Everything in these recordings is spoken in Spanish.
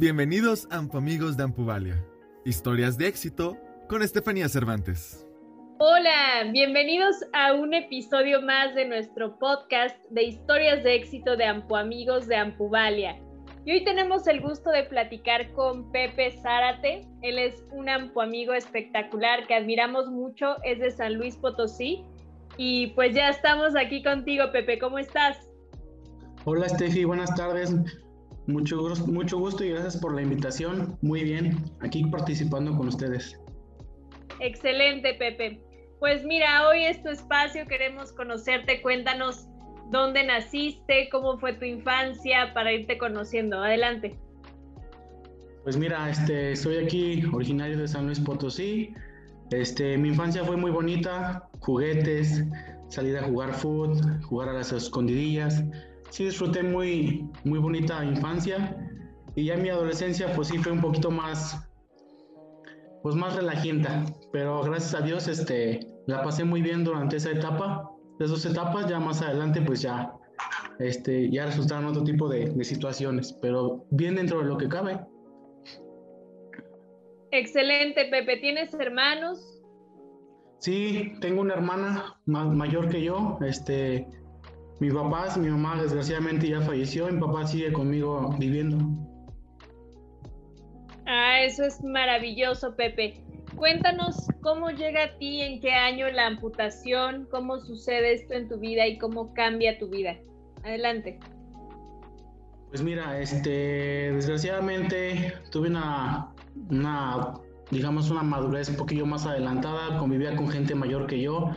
Bienvenidos a Amigos de Ampuvalia. Historias de éxito con Estefanía Cervantes. Hola, bienvenidos a un episodio más de nuestro podcast de historias de éxito de Ampuamigos de Ampuvalia. Y hoy tenemos el gusto de platicar con Pepe Zárate. Él es un ampuamigo espectacular que admiramos mucho, es de San Luis Potosí. Y pues ya estamos aquí contigo, Pepe. ¿Cómo estás? Hola, Steffi, buenas tardes. Mucho, mucho gusto y gracias por la invitación. Muy bien, aquí participando con ustedes. Excelente, Pepe. Pues mira, hoy es tu espacio, queremos conocerte. Cuéntanos dónde naciste, cómo fue tu infancia para irte conociendo. Adelante. Pues mira, este, soy aquí originario de San Luis Potosí. Este, mi infancia fue muy bonita, juguetes, salir a jugar fútbol, jugar a las escondidillas sí disfruté muy, muy bonita infancia y ya mi adolescencia pues sí fue un poquito más, pues más relajienta, pero gracias a Dios este, la pasé muy bien durante esa etapa, de esas etapas, ya más adelante pues ya, este, ya resultaron otro tipo de, de situaciones, pero bien dentro de lo que cabe. Excelente, Pepe. ¿Tienes hermanos? Sí, tengo una hermana mayor que yo, este, mi papá, mi mamá desgraciadamente ya falleció, mi papá sigue conmigo viviendo. Ah, eso es maravilloso, Pepe. Cuéntanos cómo llega a ti, en qué año la amputación, cómo sucede esto en tu vida y cómo cambia tu vida. Adelante. Pues mira, este, desgraciadamente tuve una, una, digamos, una madurez un poquillo más adelantada, convivía con gente mayor que yo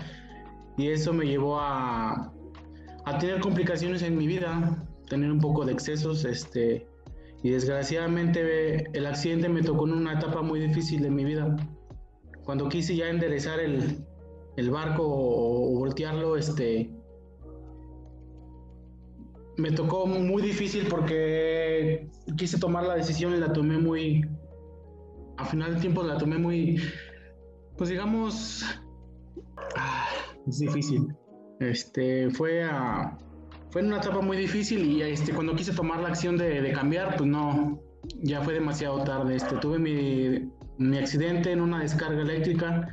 y eso me llevó a, a tener complicaciones en mi vida, tener un poco de excesos, este, y desgraciadamente el accidente me tocó en una etapa muy difícil de mi vida. Cuando quise ya enderezar el, el barco o, voltearlo, este, me tocó muy difícil porque quise tomar la decisión y la tomé muy, a final de tiempo la tomé muy, pues digamos, ah, es difícil. Este, fue, fue en una etapa muy difícil y este, cuando quise tomar la acción de, cambiar, pues no, ya fue demasiado tarde. Este, tuve mi, mi accidente en una descarga eléctrica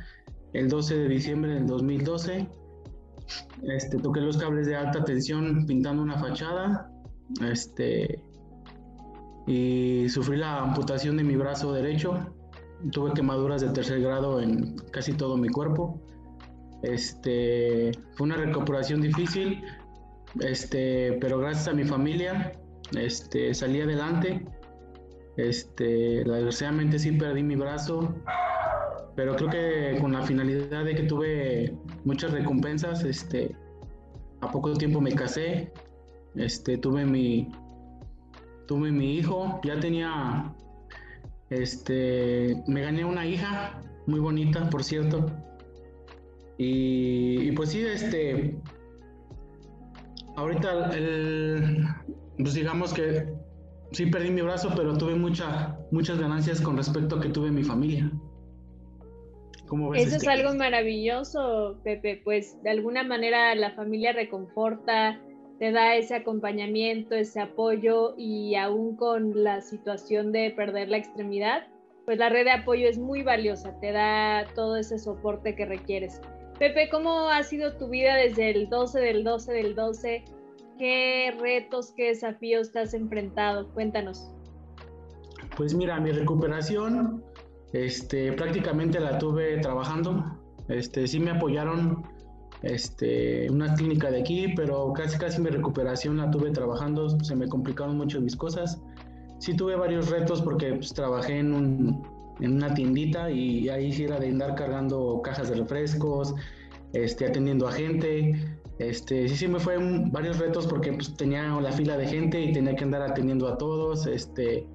el 12 de diciembre del 2012. Este, toqué los cables de alta tensión pintando una fachada. Este, y sufrí la amputación de mi brazo derecho. Tuve quemaduras de tercer grado en casi todo mi cuerpo. Este, fue una recuperación difícil, este, pero gracias a mi familia este, salí adelante. Este, desgraciadamente sí perdí mi brazo, pero creo que con la finalidad de que tuve muchas recompensas, este, a poco tiempo me casé, este, tuve mi, tuve mi hijo, ya tenía, este, me gané una hija muy bonita, por cierto, y, pues sí, este, ahorita el, pues digamos que sí perdí mi brazo, pero tuve mucha, muchas ganancias con respecto a que tuve mi familia. Eso es este algo maravilloso, Pepe, pues de alguna manera la familia reconforta, te da ese acompañamiento, ese apoyo y aún con la situación de perder la extremidad, pues la red de apoyo es muy valiosa, te da todo ese soporte que requieres. Pepe, ¿cómo ha sido tu vida desde el 12 del 12 del 12? ¿Qué retos, qué desafíos te has enfrentado? Cuéntanos. Pues mira, mi recuperación este, prácticamente la tuve trabajando. Este, sí me apoyaron este, una clínica de aquí, pero casi casi mi recuperación la tuve trabajando. Se me complicaron mucho mis cosas. Sí tuve varios retos porque pues, trabajé en un, en una tiendita y ahí sí era de andar cargando cajas de refrescos, este, atendiendo a gente. Este, sí, sí me fue varios retos porque pues, tenía la fila de gente y tenía que andar atendiendo a todos. Este,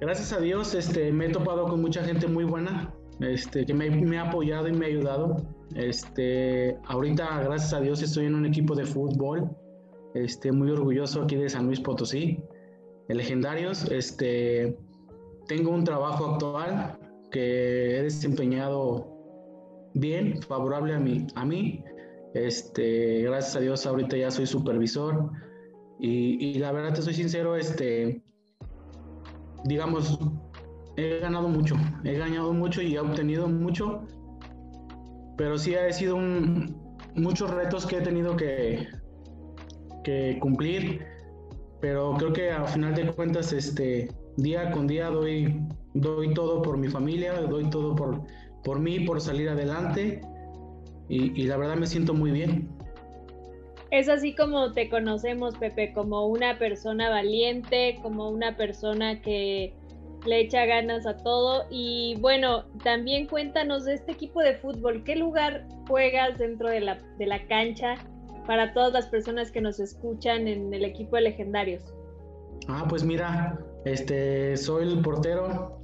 gracias a Dios este, me he topado con mucha gente muy buena este, que me, me, ha apoyado y me ha ayudado. Este, ahorita, gracias a Dios, estoy en un equipo de fútbol. Este, muy orgulloso aquí de San Luis Potosí, el Legendarios. Este, tengo un trabajo actual que he desempeñado bien, favorable a mí. A mí. Este, gracias a Dios ahorita ya soy supervisor y, la verdad te soy sincero, este, digamos, he ganado mucho, he ganado mucho y he obtenido mucho, pero sí ha sido muchos retos que he tenido que, que cumplir, pero creo que a final de cuentas, este, día con día doy, doy todo por mi familia, doy todo por, por mí, por salir adelante y, y la verdad me siento muy bien. Es así como te conocemos, Pepe, como una persona valiente, como una persona que le echa ganas a todo. Y bueno, también cuéntanos de este equipo de fútbol. ¿Qué lugar juegas dentro de la, de la cancha para todas las personas que nos escuchan en el equipo de legendarios? Ah, pues mira, este, soy el portero,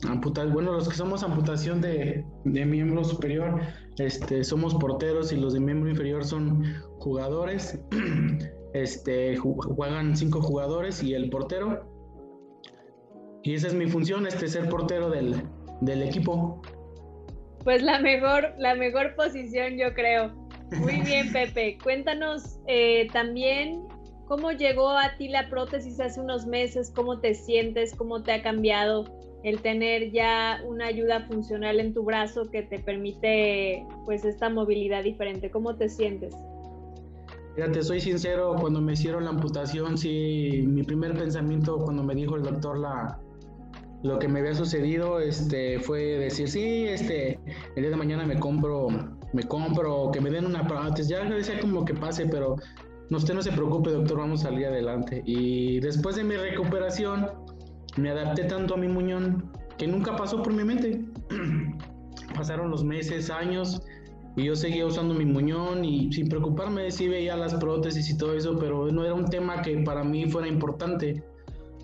bueno, los que somos amputación de, de, miembro superior, este, somos porteros y los de miembro inferior son jugadores, este, juegan cinco jugadores y el portero, y esa es mi función, este, ser portero del, del equipo. Pues la mejor, la mejor posición, yo creo. Muy bien, Pepe. Cuéntanos eh, también cómo llegó a ti la prótesis hace unos meses, cómo te sientes, cómo te ha cambiado el tener ya una ayuda funcional en tu brazo que te permite pues esta movilidad diferente. ¿Cómo te sientes? Fíjate, soy sincero, cuando me hicieron la amputación, sí, mi primer pensamiento cuando me dijo el doctor la, lo que me había sucedido este, fue decir, sí, este, el día de mañana me compro, me compro, que me den una prótesis. Ya decía como que pase, pero no, usted no se preocupe, doctor, vamos a salir adelante. Y después de mi recuperación, me adapté tanto a mi muñón que nunca pasó por mi mente. Pasaron los meses, años, y yo seguía usando mi muñón y sin preocuparme, sí veía las prótesis y todo eso, pero no era un tema que para mí fuera importante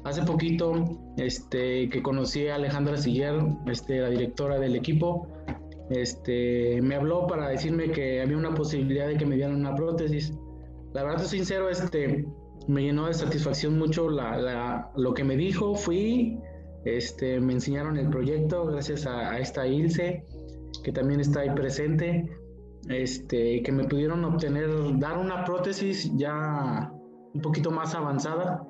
Hace poquito este, que conocí a Alejandra Siller, este, la directora del equipo, este, me habló para decirme que había una posibilidad de que me dieran una prótesis. La verdad, soy sincero, este, me llenó de satisfacción mucho la, lo que me dijo. Fui, este, me enseñaron el proyecto gracias a, esta Ilse, que también está ahí presente, este, que me pudieron obtener, dar una prótesis ya un poquito más avanzada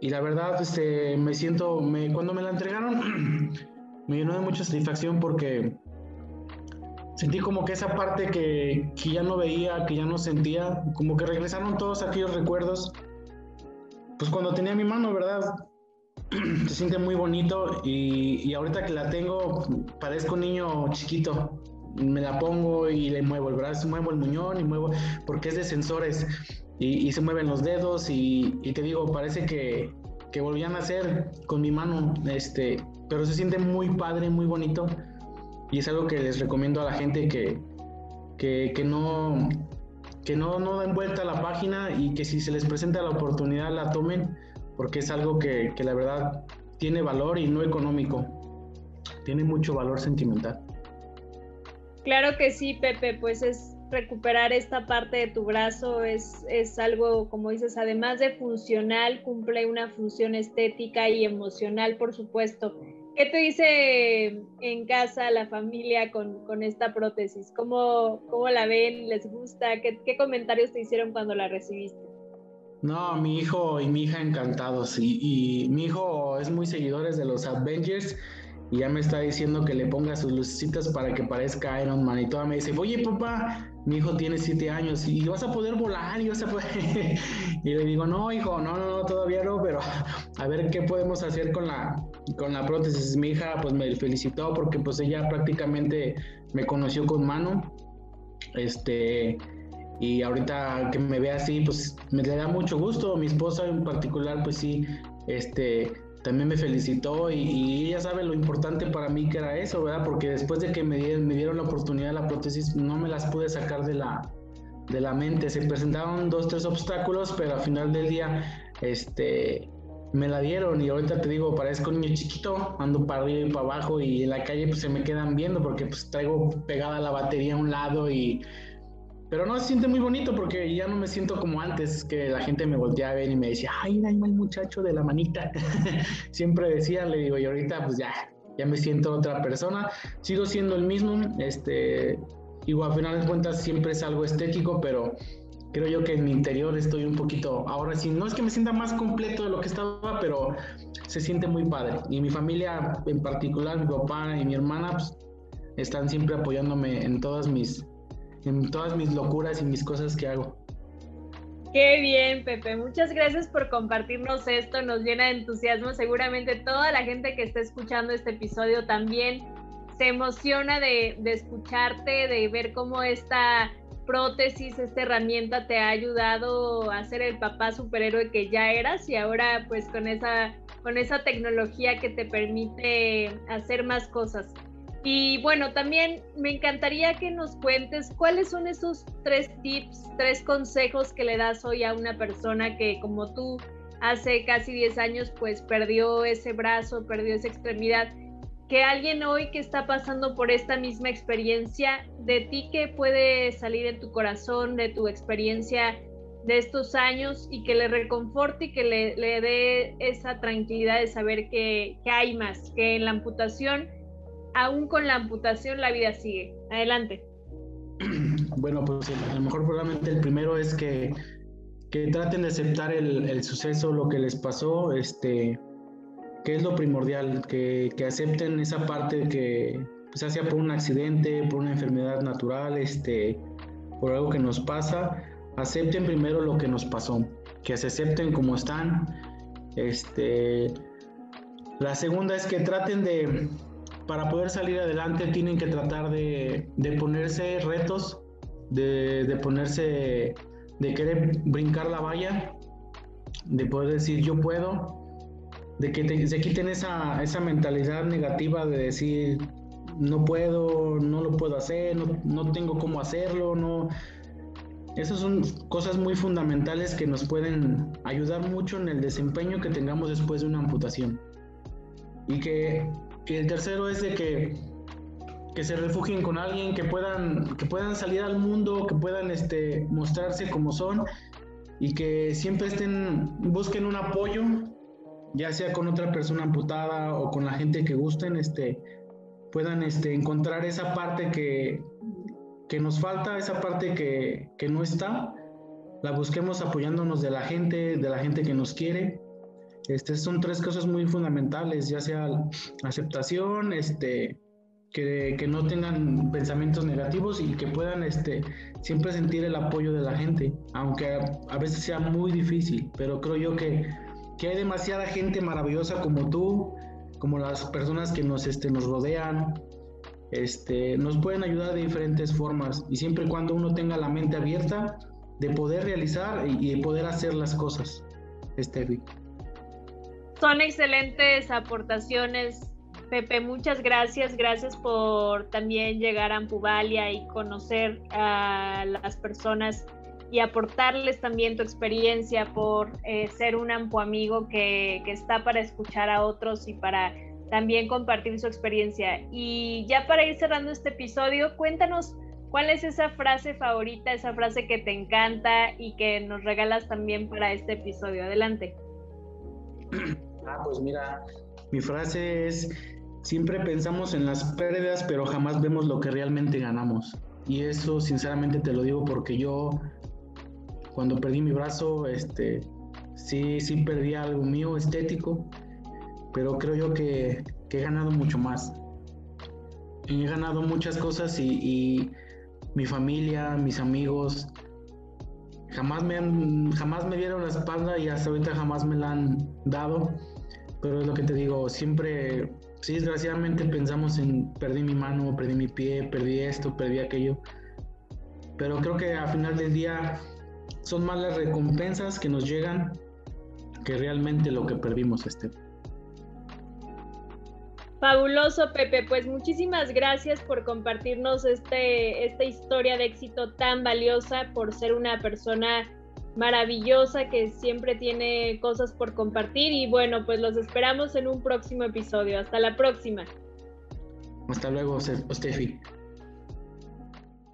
y la verdad, este, me siento, me, cuando me la entregaron, me llenó de mucha satisfacción porque sentí como que esa parte que, que, ya no veía, que ya no sentía, como que regresaron todos aquellos recuerdos. Pues cuando tenía mi mano, ¿verdad? Se siente muy bonito y, y ahorita que la tengo, parezco un niño chiquito. Me la pongo y le muevo el brazo, muevo el muñón y muevo, porque es de sensores y, se mueven los dedos y, te digo, parece que, que volvían a hacer con mi mano, este, pero se siente muy padre, muy bonito y es algo que les recomiendo a la gente que, que, no que no, no den vuelta a la página y que si se les presenta la oportunidad la tomen porque es algo que, que la verdad tiene valor y no económico, tiene mucho valor sentimental. Claro que sí, Pepe, pues es recuperar esta parte de tu brazo es, es algo, como dices, además de funcional, cumple una función estética y emocional, por supuesto. ¿Qué te dice en casa la familia con, con esta prótesis? ¿Cómo, ¿Cómo, la ven? ¿Les gusta? ¿Qué, ¿Qué, comentarios te hicieron cuando la recibiste? No, mi hijo y mi hija encantados. Y, y mi hijo es muy seguidores de los Avengers y ya me está diciendo que le ponga sus lucecitas para que parezca Iron Man y toda me dice, oye papá, mi hijo tiene siete años y vas a poder volar y vas a poder... y le digo, no hijo, no, no, no, todavía no, pero a ver qué podemos hacer con la, con la prótesis. Mi hija pues me felicitó porque pues ella prácticamente me conoció con mano, este, y ahorita que me ve así pues me le da mucho gusto, mi esposa en particular pues sí, este también me felicitó y, ella sabe lo importante para mí que era eso, ¿verdad? Porque después de que me dieron, me dieron la oportunidad de la prótesis, no me las pude sacar de la, de la mente. Se presentaron dos, tres obstáculos, pero al final del día, este, me la dieron y ahorita te digo, parezco un niño chiquito, ando para arriba y para abajo y en la calle pues se me quedan viendo porque pues traigo pegada la batería a un lado y pero no, se siente muy bonito porque ya no me siento como antes, que la gente me volteaba a ver y me decía, ay, hay el muchacho de la manita. Siempre decía, le digo, y ahorita pues ya, ya me siento otra persona. Sigo siendo el mismo, este, igual a final de cuentas siempre es algo estético, pero creo yo que en mi interior estoy un poquito, ahora sí, no es que me sienta más completo de lo que estaba, pero se siente muy padre. Y mi familia en particular, mi papá y mi hermana, pues, están siempre apoyándome en todas mis, en todas mis locuras y mis cosas que hago. Qué bien, Pepe. Muchas gracias por compartirnos esto. Nos llena de entusiasmo. Seguramente toda la gente que está escuchando este episodio también se emociona de, de escucharte, de ver cómo esta prótesis, esta herramienta te ha ayudado a ser el papá superhéroe que ya eras y ahora pues con esa, con esa tecnología que te permite hacer más cosas. Y bueno, también me encantaría que nos cuentes cuáles son esos tres tips, tres consejos que le das hoy a una persona que como tú hace casi 10 años pues perdió ese brazo, perdió esa extremidad. Que alguien hoy que está pasando por esta misma experiencia, de ti que puede salir en tu corazón, de tu experiencia de estos años y que le reconforte y que le, le dé esa tranquilidad de saber que, que hay más, que en la amputación aún con la amputación la vida sigue. Adelante. Bueno, pues a lo mejor probablemente el primero es que, que traten de aceptar el, el, suceso, lo que les pasó, este, que es lo primordial, que, que acepten esa parte que, pues, sea por un accidente, por una enfermedad natural, este, por algo que nos pasa, acepten primero lo que nos pasó, que se acepten como están. Este, la segunda es que traten de, para poder salir adelante tienen que tratar de, ponerse retos, de, ponerse, de querer brincar la valla, de poder decir yo puedo, de que se quiten esa, esa mentalidad negativa de decir no puedo, no lo puedo hacer, no, no tengo cómo hacerlo, no. Esas son cosas muy fundamentales que nos pueden ayudar mucho en el desempeño que tengamos después de una amputación. Y que y el tercero es de que, que se refugien con alguien, que puedan, que puedan salir al mundo, que puedan este, mostrarse como son y que siempre estén, busquen un apoyo, ya sea con otra persona amputada o con la gente que gusten, este, puedan este, encontrar esa parte que, que nos falta, esa parte que, que no está, la busquemos apoyándonos de la gente, de la gente que nos quiere estas son tres cosas muy fundamentales, ya sea aceptación, este, que, que, no tengan pensamientos negativos y que puedan este, siempre sentir el apoyo de la gente, aunque a, veces sea muy difícil, pero creo yo que, que, hay demasiada gente maravillosa como tú, como las personas que nos, este, nos rodean, este, nos pueden ayudar de diferentes formas y siempre y cuando uno tenga la mente abierta de poder realizar y, de poder hacer las cosas. Este, son excelentes aportaciones. Pepe, muchas gracias. Gracias por también llegar a Ampuvalia y conocer a las personas y aportarles también tu experiencia por eh, ser un ampuamigo que, que está para escuchar a otros y para también compartir su experiencia. Y ya para ir cerrando este episodio, cuéntanos cuál es esa frase favorita, esa frase que te encanta y que nos regalas también para este episodio. Adelante. Ah, pues mira, mi frase es, siempre pensamos en las pérdidas, pero jamás vemos lo que realmente ganamos. Y eso sinceramente te lo digo porque yo, cuando perdí mi brazo, este, sí, sí perdí algo mío estético, pero creo yo que, he ganado mucho más. He ganado muchas cosas y, y mi familia, mis amigos, jamás me han, jamás me dieron la espalda y hasta ahorita jamás me la han dado pero es lo que te digo, siempre, sí, desgraciadamente pensamos en perdí mi mano, perdí mi pie, perdí esto, perdí aquello, pero creo que al final del día son más las recompensas que nos llegan que realmente lo que perdimos este. Fabuloso, Pepe. Pues muchísimas gracias por compartirnos este, esta historia de éxito tan valiosa, por ser una persona maravillosa que siempre tiene cosas por compartir y bueno, pues los esperamos en un próximo episodio. Hasta la próxima. Hasta luego, Steffi.